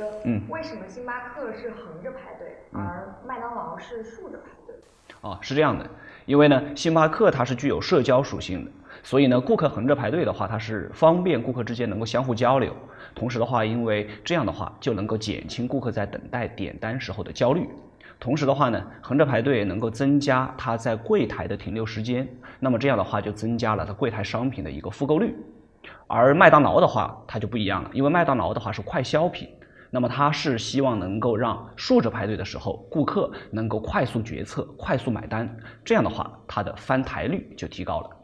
着，嗯，为什么星巴克是横着排队，而麦当劳是竖着排队？哦，是这样的，因为呢，星巴克它是具有社交属性的，所以呢，顾客横着排队的话，它是方便顾客之间能够相互交流，同时的话，因为这样的话就能够减轻顾客在等待点单时候的焦虑。同时的话呢，横着排队能够增加他在柜台的停留时间，那么这样的话就增加了他柜台商品的一个复购率。而麦当劳的话，它就不一样了，因为麦当劳的话是快消品，那么他是希望能够让竖着排队的时候，顾客能够快速决策、快速买单，这样的话，他的翻台率就提高了。